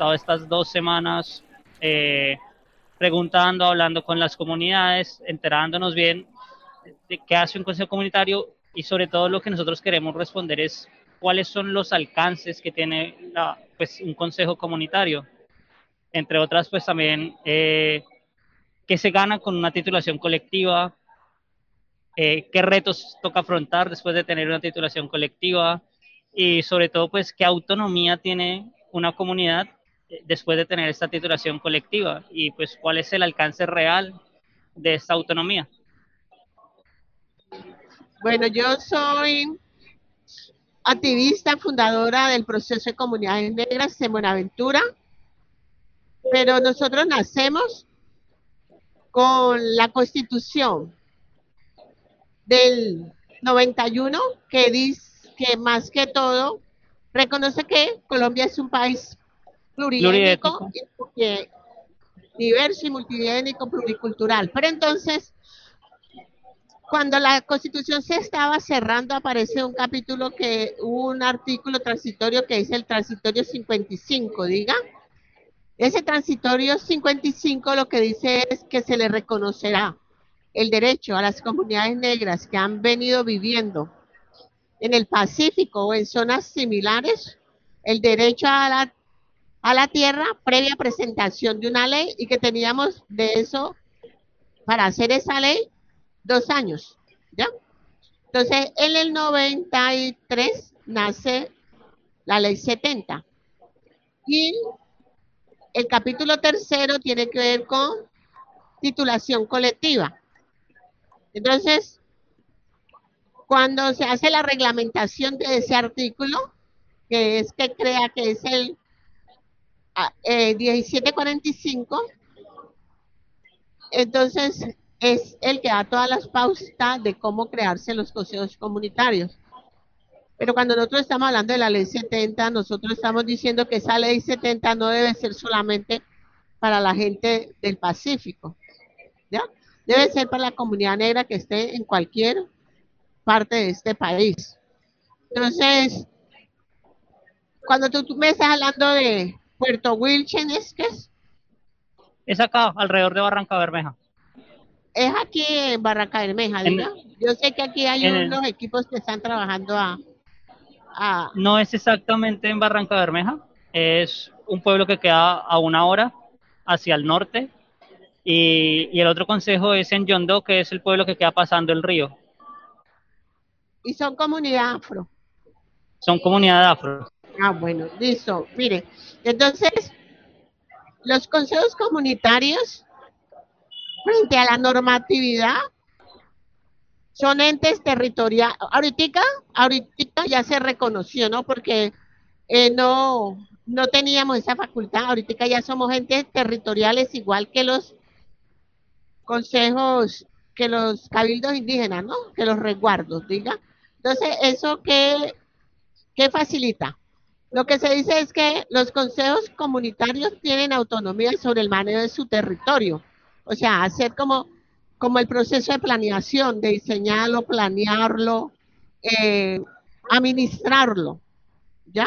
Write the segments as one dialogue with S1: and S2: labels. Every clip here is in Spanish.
S1: Estado estas dos semanas eh, preguntando, hablando con las comunidades, enterándonos bien de qué hace un consejo comunitario y sobre todo lo que nosotros queremos responder es cuáles son los alcances que tiene la, pues, un consejo comunitario. Entre otras, pues también eh, qué se gana con una titulación colectiva, eh, qué retos toca afrontar después de tener una titulación colectiva y sobre todo, pues, qué autonomía tiene una comunidad después de tener esta titulación colectiva y pues cuál es el alcance real de esta autonomía.
S2: Bueno, yo soy activista, fundadora del proceso de comunidades negras en Buenaventura, pero nosotros nacemos con la constitución del 91 que dice que más que todo reconoce que Colombia es un país pluriétnico, diverso y multiétnico, pluricultural. Pero entonces, cuando la constitución se estaba cerrando, aparece un capítulo que, un artículo transitorio que dice el transitorio 55, diga. Ese transitorio 55 lo que dice es que se le reconocerá el derecho a las comunidades negras que han venido viviendo en el Pacífico o en zonas similares el derecho a la, a la tierra previa presentación de una ley y que teníamos de eso para hacer esa ley dos años, ¿ya? Entonces, en el 93 nace la ley 70 y el capítulo tercero tiene que ver con titulación colectiva. Entonces, cuando se hace la reglamentación de ese artículo, que es que crea que es el ah, eh, 1745, entonces es el que da todas las pautas de cómo crearse los consejos comunitarios. Pero cuando nosotros estamos hablando de la ley 70, nosotros estamos diciendo que esa ley 70 no debe ser solamente para la gente del Pacífico. Debe ser para la comunidad negra que esté en cualquier parte de este país. Entonces, cuando tú me estás hablando de Puerto Wilchen, ¿es que es?
S1: Es acá, alrededor de Barranca Bermeja.
S2: Es aquí en Barranca Bermeja,
S1: En-.
S2: Yo sé que aquí hay
S1: el-
S2: unos equipos que están trabajando a... a
S1: No es exactamente en Barranca Bermeja, es un pueblo que queda a una hora hacia el norte y, y el otro consejo es en Yondó, que es el pueblo que queda pasando el río.
S2: y son comunidad afro.
S1: Son comunidad afro.
S2: Ah, bueno, listo. Mire, entonces, los consejos comunitarios, frente a la normatividad, son entes territoriales. Ahorita, ahorita ya se reconoció, ¿no? Porque eh, no, no teníamos esa facultad. Ahorita ya somos entes territoriales igual que los consejos, que los cabildos indígenas, ¿no? Que los resguardos, diga. Entonces, ¿eso qué, qué facilita? Lo que se dice es que los consejos comunitarios tienen autonomía sobre el manejo de su territorio. O sea, hacer como, como el proceso de planeación, de diseñarlo, planearlo, eh, administrarlo. ¿Ya?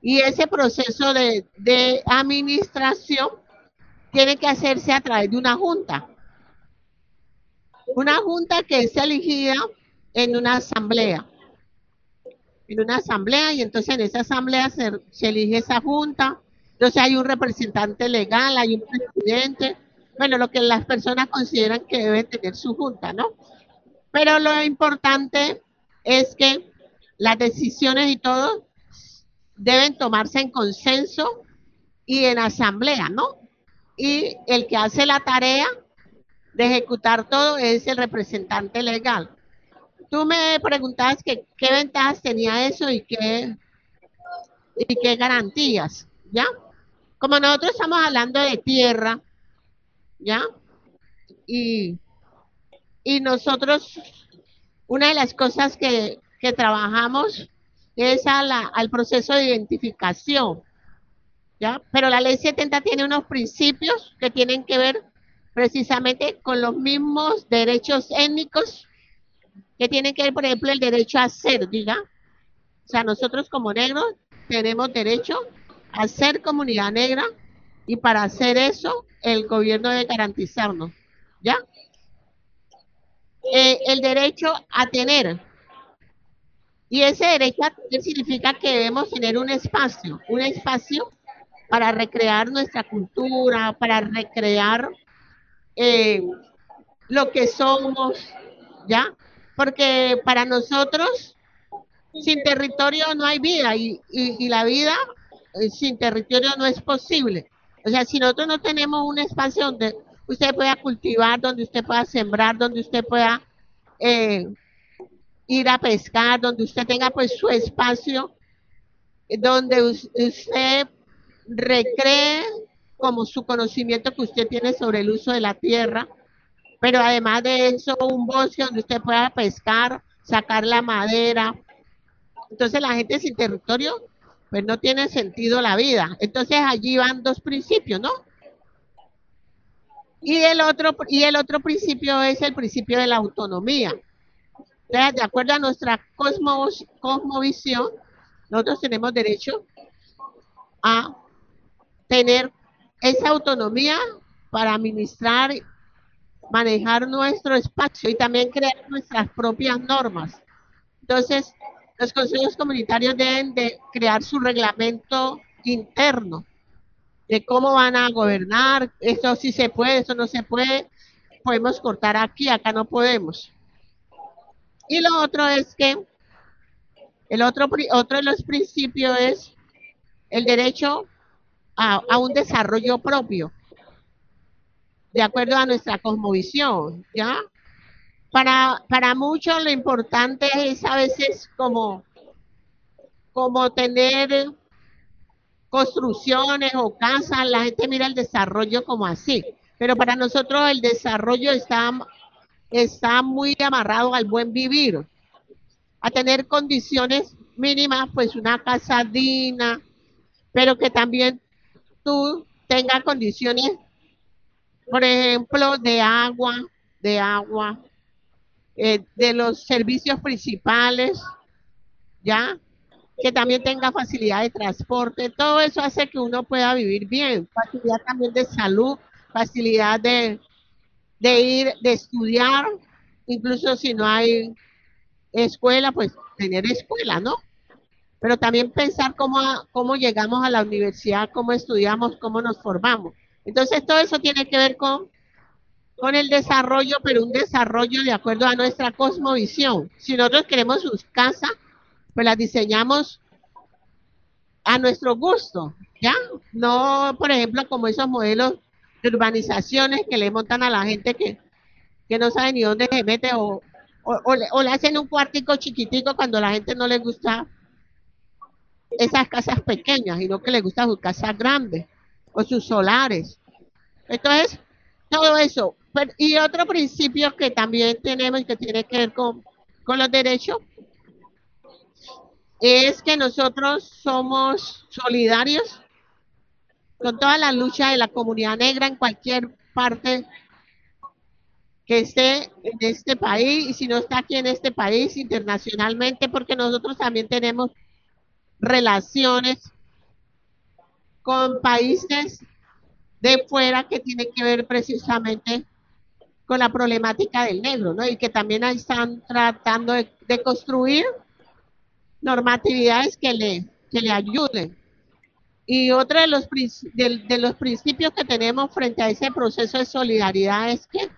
S2: Y ese proceso de, de administración tiene que hacerse a través de una junta. Una junta que es elegida en una asamblea en una asamblea y entonces en esa asamblea se, se elige esa junta, entonces hay un representante legal, hay un presidente, bueno, lo que las personas consideran que debe tener su junta, ¿no? Pero lo importante es que las decisiones y todo deben tomarse en consenso y en asamblea, ¿no? Y el que hace la tarea de ejecutar todo es el representante legal. Tú me preguntabas que qué ventajas tenía eso y qué, y qué garantías, ¿ya? Como nosotros estamos hablando de tierra, ¿ya? Y, y nosotros, una de las cosas que, que trabajamos es a la, al proceso de identificación, ¿ya? Pero la ley 70 tiene unos principios que tienen que ver precisamente con los mismos derechos étnicos que tienen que ver, por ejemplo, el derecho a ser, diga. O sea, nosotros como negros tenemos derecho a ser comunidad negra y para hacer eso el gobierno debe garantizarnos, ¿ya? Eh, el derecho a tener. Y ese derecho a tener significa que debemos tener un espacio, un espacio para recrear nuestra cultura, para recrear eh, lo que somos, ¿ya? Porque para nosotros, sin territorio no hay vida y, la vida eh, sin territorio no es posible. O sea, si nosotros no tenemos un espacio donde usted pueda cultivar, donde usted pueda sembrar, donde usted pueda eh, ir a pescar, donde usted tenga pues su espacio, donde usted recree como su conocimiento que usted tiene sobre el uso de la tierra, pero además de eso, un bosque donde usted pueda pescar, sacar la madera. Entonces la gente sin territorio, pues no tiene sentido la vida. Entonces allí van dos principios, ¿no? Y el otro, y el otro principio es el principio de la autonomía. Entonces, de acuerdo a nuestra cosmos, cosmovisión, nosotros tenemos derecho a tener esa autonomía para administrar, manejar nuestro espacio y también crear nuestras propias normas. Entonces, los consejos comunitarios deben de crear su reglamento interno de cómo van a gobernar, esto sí se puede, esto no se puede, podemos cortar aquí, acá no podemos. Y lo otro es que el otro, otro de los principios es el derecho a, a, un desarrollo propio, de acuerdo a nuestra cosmovisión, ¿ya? Para, para muchos lo importante es a veces como, como tener construcciones o casas, la gente mira el desarrollo como así, pero para nosotros el desarrollo está, está muy amarrado al buen vivir, a tener condiciones mínimas, pues una casa digna, pero que también tú tengas condiciones, por ejemplo, de agua, de agua, eh, de los servicios principales, ¿ya? que también tenga facilidad de transporte, todo eso hace que uno pueda vivir bien, facilidad también de salud, facilidad de, de ir, de estudiar, incluso si no hay escuela, pues tener escuela, ¿no? Pero también pensar cómo, cómo llegamos a la universidad, cómo estudiamos, cómo nos formamos. Entonces todo eso tiene que ver con, con el desarrollo, pero un desarrollo de acuerdo a nuestra cosmovisión. Si nosotros queremos sus casas, pues las diseñamos a nuestro gusto, ¿ya? No, por ejemplo, como esos modelos de urbanizaciones que le montan a la gente que, que no sabe ni dónde se mete o, o, le, o, le, hacen un cuartico chiquitico cuando a la gente no le gusta esas casas pequeñas, sino que le gusta sus casas grandes o sus solares. Entonces, todo eso. Pero, y otro principio que también tenemos y que tiene que ver con, con los derechos es que nosotros somos solidarios con toda la lucha de la comunidad negra en cualquier parte que esté en este país y si no está aquí en este país internacionalmente porque nosotros también tenemos relaciones con países de fuera que tienen que ver precisamente con la problemática del negro, ¿no? Y que también están tratando de, de construir normatividades que le, que le ayuden. Y otro de los, de, de, los principios que tenemos frente a ese proceso de solidaridad es que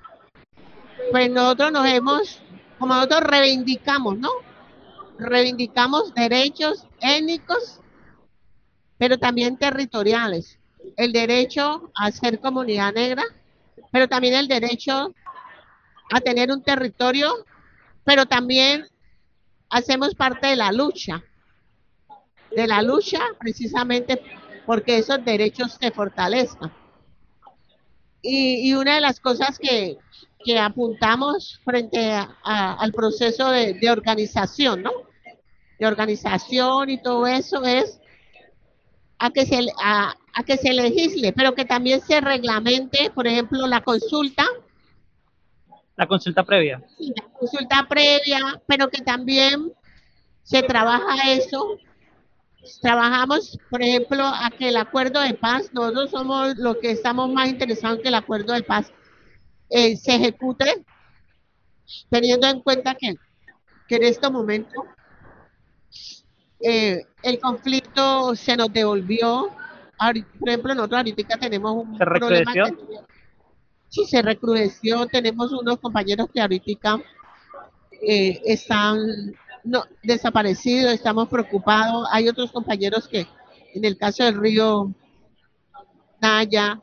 S2: pues nosotros nos hemos, como nosotros reivindicamos, ¿no? Reivindicamos derechos étnicos, pero también territoriales. El derecho a ser comunidad negra, pero también el derecho a tener un territorio, pero también hacemos parte de la lucha, de la lucha precisamente porque esos derechos se fortalezcan. Y, una de las cosas que, que apuntamos frente a- al proceso de organización, ¿no? De organización y todo eso es a que se a, a que se legisle, pero que también se reglamente, por ejemplo, la consulta,
S1: La consulta previa.
S2: sí, la consulta previa, pero que también se trabaja eso. Trabajamos, por ejemplo, a que el acuerdo de paz, nosotros somos los que estamos más interesados en que el acuerdo de paz eh, se ejecute, teniendo en cuenta que, que en este momento eh, el conflicto se nos devolvió. Por ejemplo, nosotros ahorita tenemos un
S1: ¿Se
S2: problema que- sí, se recrudeció. Tenemos unos compañeros que ahorita eh, están no, desaparecidos, estamos preocupados. Hay otros compañeros que, en el caso del río Naya,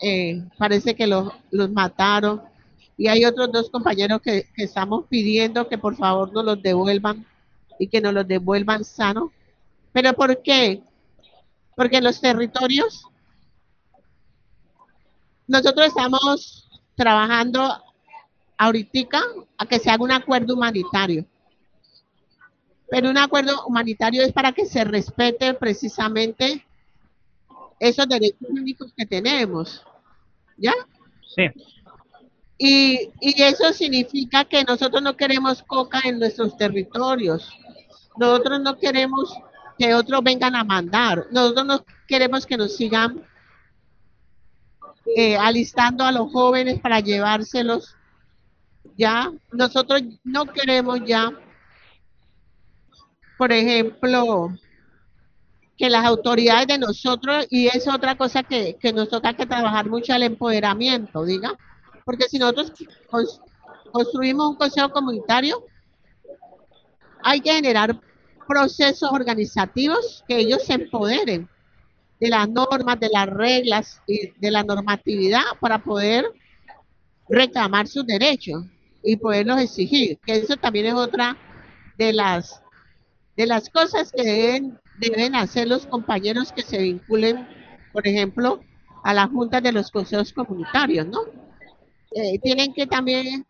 S2: eh, parece que los, los mataron. Y hay otros dos compañeros que, que estamos pidiendo que por favor nos los devuelvan y que nos los devuelvan sanos. ¿Pero por qué? Porque los territorios nosotros estamos trabajando ahorita a que se haga un acuerdo humanitario. Pero un acuerdo humanitario es para que se respete precisamente esos derechos únicos que tenemos. ¿Ya?
S1: Sí.
S2: Y, y eso significa que nosotros no queremos coca en nuestros territorios. Nosotros no queremos que otros vengan a mandar. Nosotros no queremos que nos sigan eh, alistando a los jóvenes para llevárselos. Ya, nosotros no queremos ya, por ejemplo, que las autoridades de nosotros, y es otra cosa que, que nos toca que trabajar mucho el empoderamiento, diga, porque si nosotros cons- construimos un consejo comunitario, hay que generar procesos organizativos que ellos se empoderen de las normas, de las reglas y de la normatividad para poder reclamar sus derechos y poderlos exigir, que eso también es otra de las de las cosas que deben, deben hacer los compañeros que se vinculen, por ejemplo, a las juntas de los consejos comunitarios, ¿no? Eh, tienen que también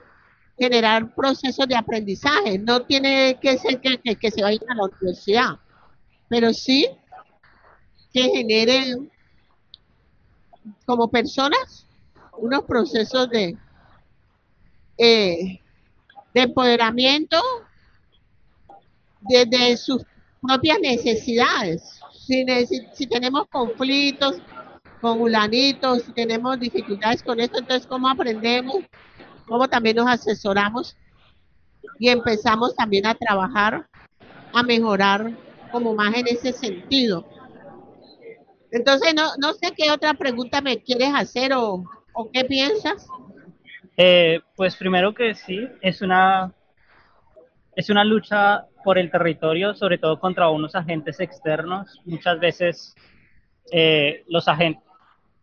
S2: generar procesos de aprendizaje, no tiene que ser que, que, se vayan a la universidad, pero sí que generen como personas unos procesos de, eh, de empoderamiento desde sus propias necesidades. Si, necesi- si tenemos conflictos con ulanitos, tenemos dificultades con esto, entonces ¿cómo aprendemos? ¿Cómo también nos asesoramos? Y empezamos también a trabajar, a mejorar como más en ese sentido. Entonces, no, no sé qué otra pregunta me quieres hacer o, o qué piensas.
S1: Eh, pues primero que sí, es una, es una lucha por el territorio, sobre todo contra unos agentes externos. Muchas veces eh, los agentes...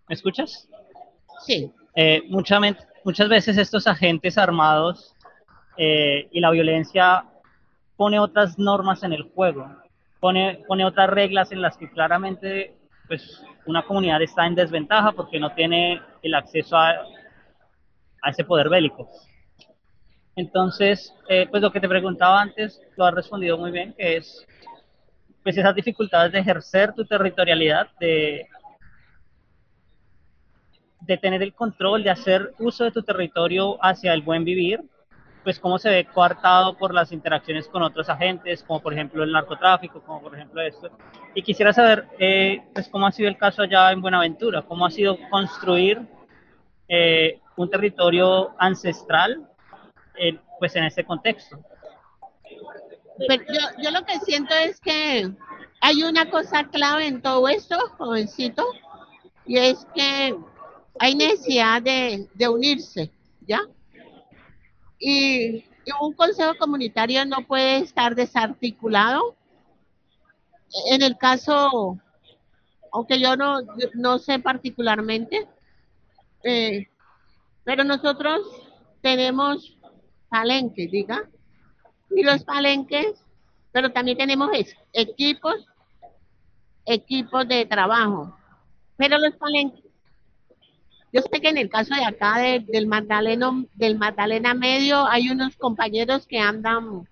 S1: ¿Me escuchas?
S2: Sí,
S1: Eh, mucha muchas veces estos agentes armados eh, y la violencia pone otras normas en el juego, pone, pone otras reglas en las que claramente pues, una comunidad está en desventaja porque no tiene el acceso a, a ese poder bélico. Entonces, eh, pues lo que te preguntaba antes, lo has respondido muy bien, que es pues esas dificultades de ejercer tu territorialidad, de, de tener el control, de hacer uso de tu territorio hacia el buen vivir, pues cómo se ve coartado por las interacciones con otros agentes, como por ejemplo el narcotráfico, como por ejemplo esto. Y quisiera saber, eh, pues cómo ha sido el caso allá en Buenaventura, cómo ha sido construir eh, un territorio ancestral, eh, pues en este contexto.
S2: pero yo, yo lo que siento es que hay una cosa clave en todo esto, jovencito, y es que hay necesidad de, de unirse, ¿ya? Y, un consejo comunitario no puede estar desarticulado. En el caso, aunque yo no, no sé particularmente, eh, pero nosotros tenemos Palenque, diga, y los palenques, pero también tenemos equipos, equipos de trabajo. Pero los palenques, yo sé que en el caso de acá de- del Magdalena, del Magdalena Medio hay unos compañeros que andan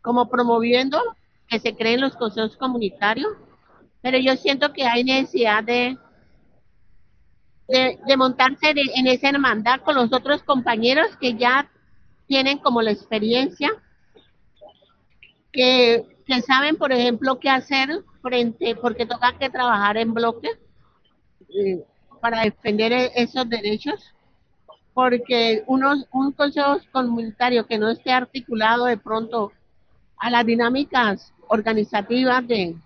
S2: como promoviendo que se creen los consejos comunitarios, pero yo siento que hay necesidad de, de, montarse en esa hermandad con los otros compañeros que ya tienen como la experiencia, que, que saben, por ejemplo, qué hacer frente, porque toca que trabajar en bloque eh, para defender e- esos derechos, porque unos, un consejo comunitario que no esté articulado de pronto a las dinámicas organizativas de,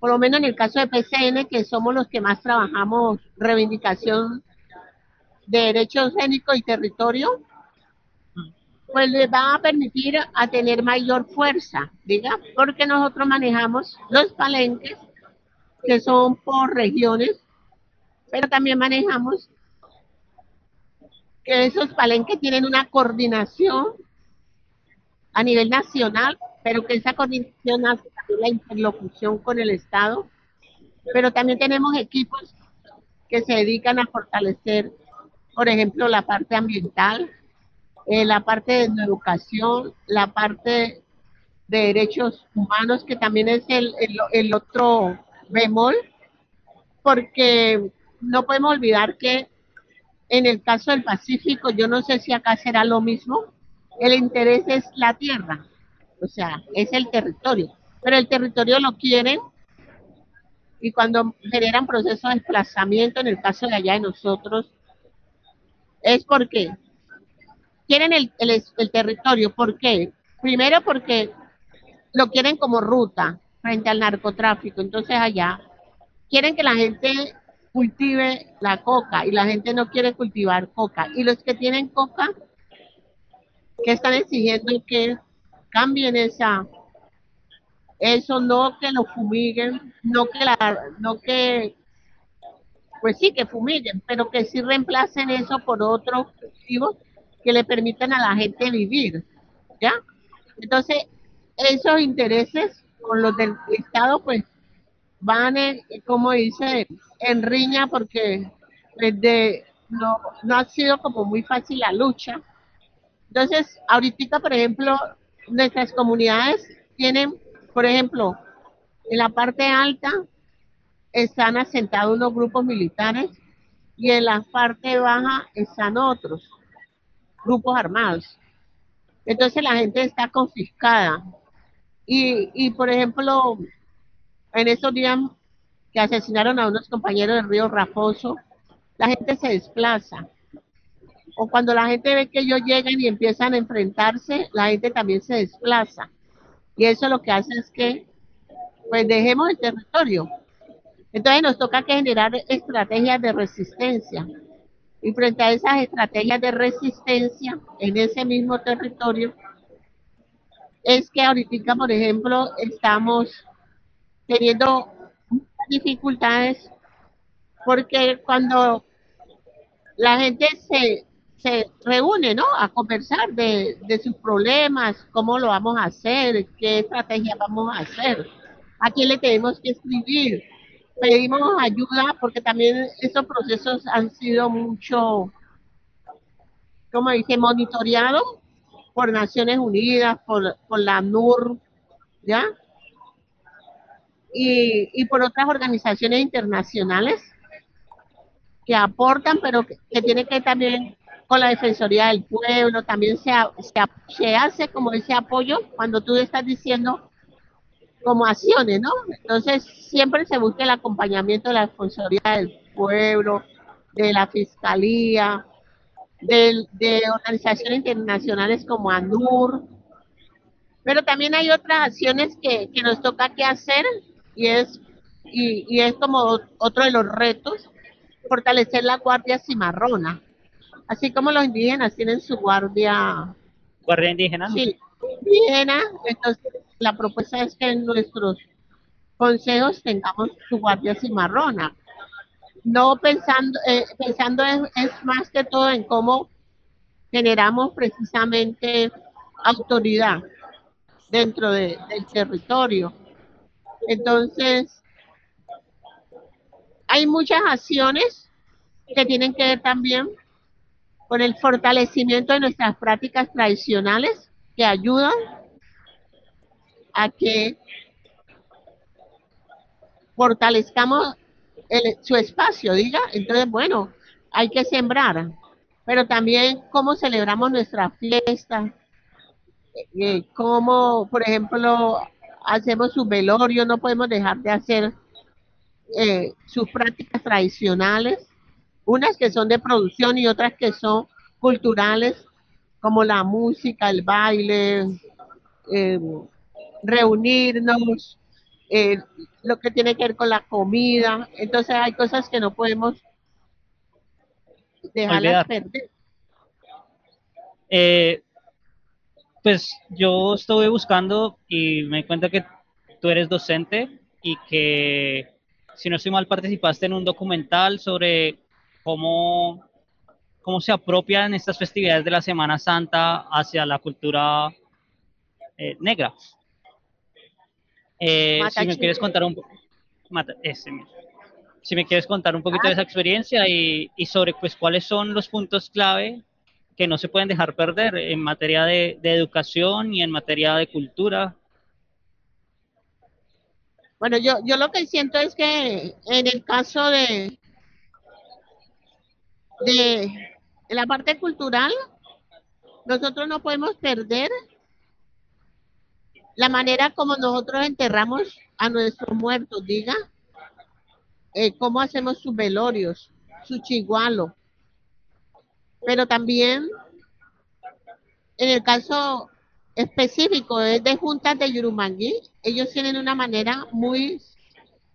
S2: por lo menos en el caso de PCN, que somos los que más trabajamos reivindicación de derechos escénicos y territorio, pues les va a permitir a tener mayor fuerza, diga, porque nosotros manejamos los palenques, que son por regiones, pero también manejamos que esos palenques tienen una coordinación a nivel nacional, pero que esa coordinación hace también la interlocución con el Estado, pero también tenemos equipos que se dedican a fortalecer, por ejemplo, la parte ambiental, eh, la parte de educación, la parte de derechos humanos, que también es el, el, el otro bemol, porque no podemos olvidar que en el caso del Pacífico, yo no sé si acá será lo mismo, el interés es la tierra, o sea, es el territorio, pero el territorio lo quieren y cuando generan procesos de desplazamiento, en el caso de allá de nosotros, es porque quieren el, el, el territorio. ¿Por qué? Primero porque lo quieren como ruta frente al narcotráfico. Entonces allá quieren que la gente cultive la coca y la gente no quiere cultivar coca. Y los que tienen coca, que están exigiendo que cambien esa eso no que lo fumiguen, no que la, no que pues sí que fumiguen, pero que sí reemplacen eso por otros cultivos que le permitan a la gente vivir, ¿ya? Entonces, esos intereses con los del Estado, pues, van, en, como dice, en riña porque desde, no, no ha sido como muy fácil la lucha. Entonces, ahorita, por ejemplo, nuestras comunidades tienen, por ejemplo, en la parte alta están asentados unos grupos militares y en la parte baja están otros grupos armados. Entonces la gente está confiscada. Y, y por ejemplo, en esos días que asesinaron a unos compañeros del río Raposo, la gente se desplaza. O cuando la gente ve que ellos llegan y empiezan a enfrentarse, la gente también se desplaza. Y eso lo que hace es que, pues dejemos el territorio. Entonces nos toca que generar estrategias de resistencia. Y frente a esas estrategias de resistencia en ese mismo territorio, es que ahorita, por ejemplo, estamos teniendo dificultades porque cuando la gente se, se reúne, ¿no? A conversar de, de sus problemas, cómo lo vamos a hacer, qué estrategia vamos a hacer, a quién le tenemos que escribir, pedimos ayuda porque también esos procesos han sido mucho, como dice, monitoreados por Naciones Unidas, por, por la NUR, ¿ya? Y, y por otras organizaciones internacionales que aportan, pero que, que tiene que también con la Defensoría del Pueblo, también se, hace como ese apoyo cuando tú estás diciendo como acciones, ¿no? Entonces siempre se busca el acompañamiento de la Defensoría del Pueblo, de la Fiscalía, de, de organizaciones internacionales como ANUR, pero también hay otras acciones que, que nos toca que hacer y es, y, y es como otro de los retos, fortalecer la guardia cimarrona, así como los indígenas tienen su guardia...
S1: ¿Guardia indígena?
S2: Sí, indígena, entonces la propuesta es que en nuestros consejos tengamos su guardia cimarrona. No pensando, eh, pensando es, es, más que todo en cómo generamos precisamente autoridad dentro de- del territorio. Entonces, hay muchas acciones que tienen que ver también con el fortalecimiento de nuestras prácticas tradicionales que ayudan a que fortalezcamos el- su espacio, diga. Entonces, bueno, hay que sembrar, pero también cómo celebramos nuestras fiestas, eh, cómo, por ejemplo, hacemos su velorio, no podemos dejar de hacer eh, sus prácticas tradicionales, unas que son de producción y otras que son culturales, como la música, el baile, eh, reunirnos, eh, lo que tiene que ver con la comida. Entonces hay cosas que no podemos dejarlas
S1: Olvidar.
S2: perder.
S1: Eh, pues yo estuve buscando y me di cuenta que tú eres docente y que, si no estoy mal, participaste en un documental sobre cómo, cómo se apropian estas festividades de la Semana Santa hacia la cultura eh, negra. Eh, si me quieres contar un Mata-. Si me quieres contar un poquito
S2: Ah.
S1: de esa experiencia y, y sobre pues cuáles son los puntos clave que no se pueden dejar perder en materia de, educación y en materia de cultura.
S2: Bueno, yo, yo lo que siento es que en el caso de, de, de la parte cultural, nosotros no podemos perder la manera como nosotros enterramos a nuestros muertos, diga, eh, cómo hacemos sus velorios, su chigualo. Pero también, en el caso específico es de juntas de Yurumangui, ellos tienen una manera muy,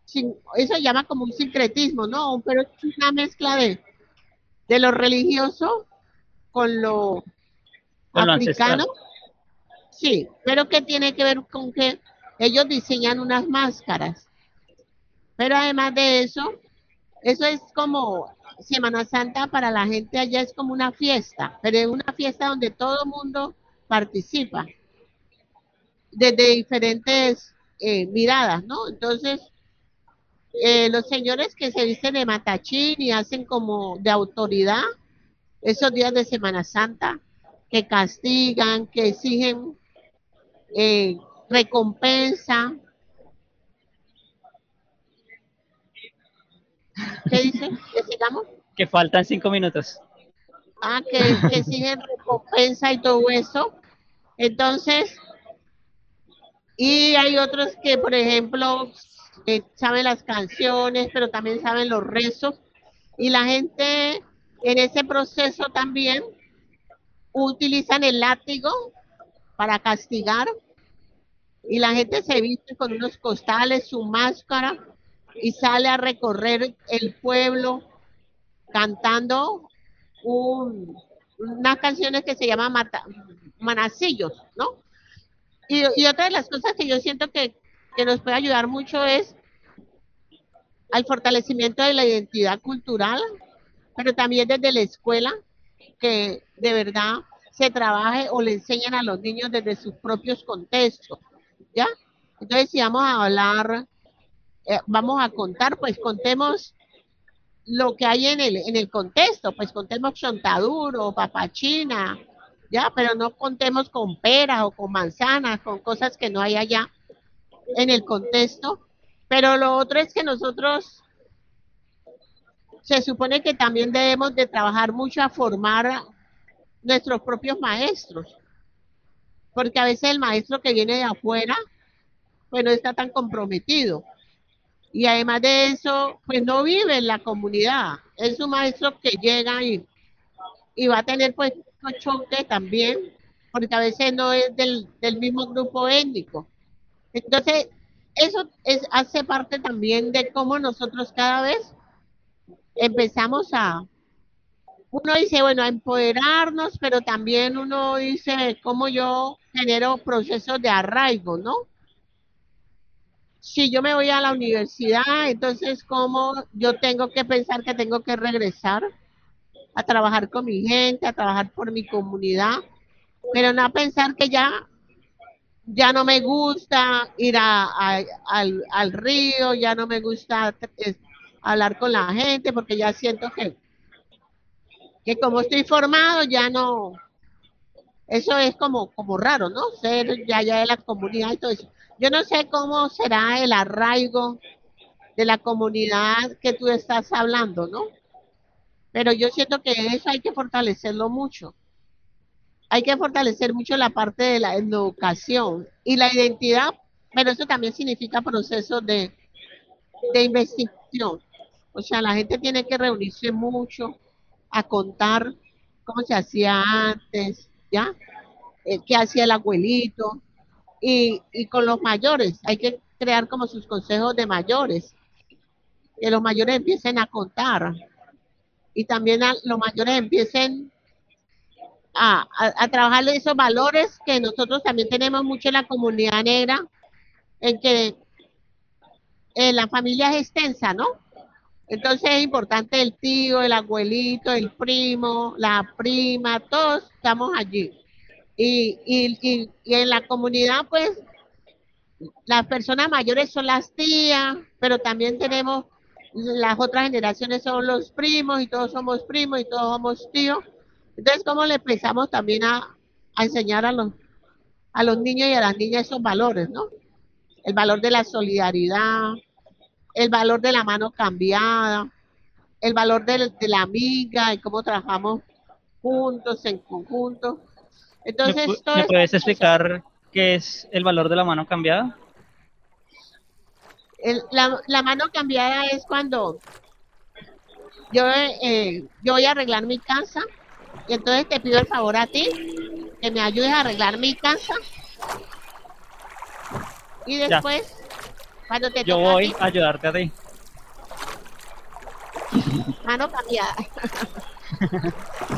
S2: eso se llama como un sincretismo, ¿no? Pero es una mezcla de, de lo religioso con lo
S1: Con lo
S2: africano. Sí, pero que tiene que ver con que ellos diseñan unas máscaras. Pero además de eso, eso es como Semana Santa para la gente allá es como una fiesta, pero es una fiesta donde todo el mundo participa desde diferentes eh, miradas, ¿no? Entonces, eh, los señores que se visten de matachín y hacen como de autoridad esos días de Semana Santa, que castigan, que exigen eh, recompensa. ¿Qué dice? ¿Que sigamos?
S1: Que faltan cinco minutos.
S2: Ah, que, que exigen recompensa y todo eso. Entonces, y hay otros que, por ejemplo, eh, saben las canciones, pero también saben los rezos. Y la gente en ese proceso también utilizan el látigo para castigar. Y la gente se viste con unos costales, su máscara, y sale a recorrer el pueblo cantando un- unas canciones que se llaman mata- manacillos, ¿no? Y, otra de las cosas que yo siento que, que nos puede ayudar mucho es al fortalecimiento de la identidad cultural, pero también desde la escuela, que de verdad se trabaje o le enseñan a los niños desde sus propios contextos, ¿ya? Entonces, si vamos a hablar, eh, vamos a contar, pues contemos lo que hay en el, en el contexto, pues contemos chontaduro, papachina, ya, pero no contemos con peras o con manzanas, con cosas que no hay allá en el contexto. Pero lo otro es que nosotros se supone que también debemos de trabajar mucho a formar nuestros propios maestros, porque a veces el maestro que viene de afuera, pues no está tan comprometido. Y además de eso, pues no vive en la comunidad. Es un maestro que llega y, y va a tener pues choque también, porque a veces no es del, del mismo grupo étnico. Entonces, eso es, hace parte también de cómo nosotros cada vez empezamos a, uno dice, bueno, a empoderarnos, pero también uno dice, cómo yo genero procesos de arraigo, ¿no? Si yo me voy a la universidad, entonces, ¿cómo yo tengo que pensar que tengo que regresar a trabajar con mi gente, a trabajar por mi comunidad? pero no a pensar que ya, ya no me gusta ir a, al, al río, ya no me gusta hablar con la gente, porque ya siento que, que como estoy formado, ya no, eso es como, como raro, ¿no? Ser ya, ya de la comunidad y todo eso. Yo no sé cómo será el arraigo de la comunidad que tú estás hablando, ¿no? Pero yo siento que eso hay que fortalecerlo mucho. Hay que fortalecer mucho la parte de la educación y la identidad, pero eso también significa procesos de, de investigación. O sea, la gente tiene que reunirse mucho a contar cómo se hacía antes, ¿ya? Eh, qué hacía el abuelito. Y, y con los mayores, hay que crear como sus consejos de mayores, que los mayores empiecen a contar y también los mayores empiecen a, a, trabajar esos valores que nosotros también tenemos mucho en la comunidad negra, en que la familia es extensa, ¿no? Entonces es importante el tío, el abuelito, el primo, la prima, todos estamos allí. Y, y, y, y en la comunidad, pues, las personas mayores son las tías, pero también tenemos las otras generaciones son los primos y todos somos primos y todos somos tíos. Entonces, ¿cómo le empezamos también a, a enseñar a los, a los niños y a las niñas esos valores, ¿no? El valor de la solidaridad, el valor de la mano cambiada, el valor de, de la amiga y cómo trabajamos juntos, en conjunto.
S1: ¿Me,
S2: Entonces, todo
S1: me
S2: eso-
S1: puedes explicar qué es el valor de la mano cambiada?
S2: el- la, la mano cambiada es cuando yo, eh, yo voy a arreglar mi casa y entonces te pido el favor a ti que me ayudes a arreglar mi casa y
S1: Ya.
S2: después cuando te
S1: Yo
S2: toca a
S1: voy
S2: ti,
S1: a ayudarte a ti.
S2: mano cambiada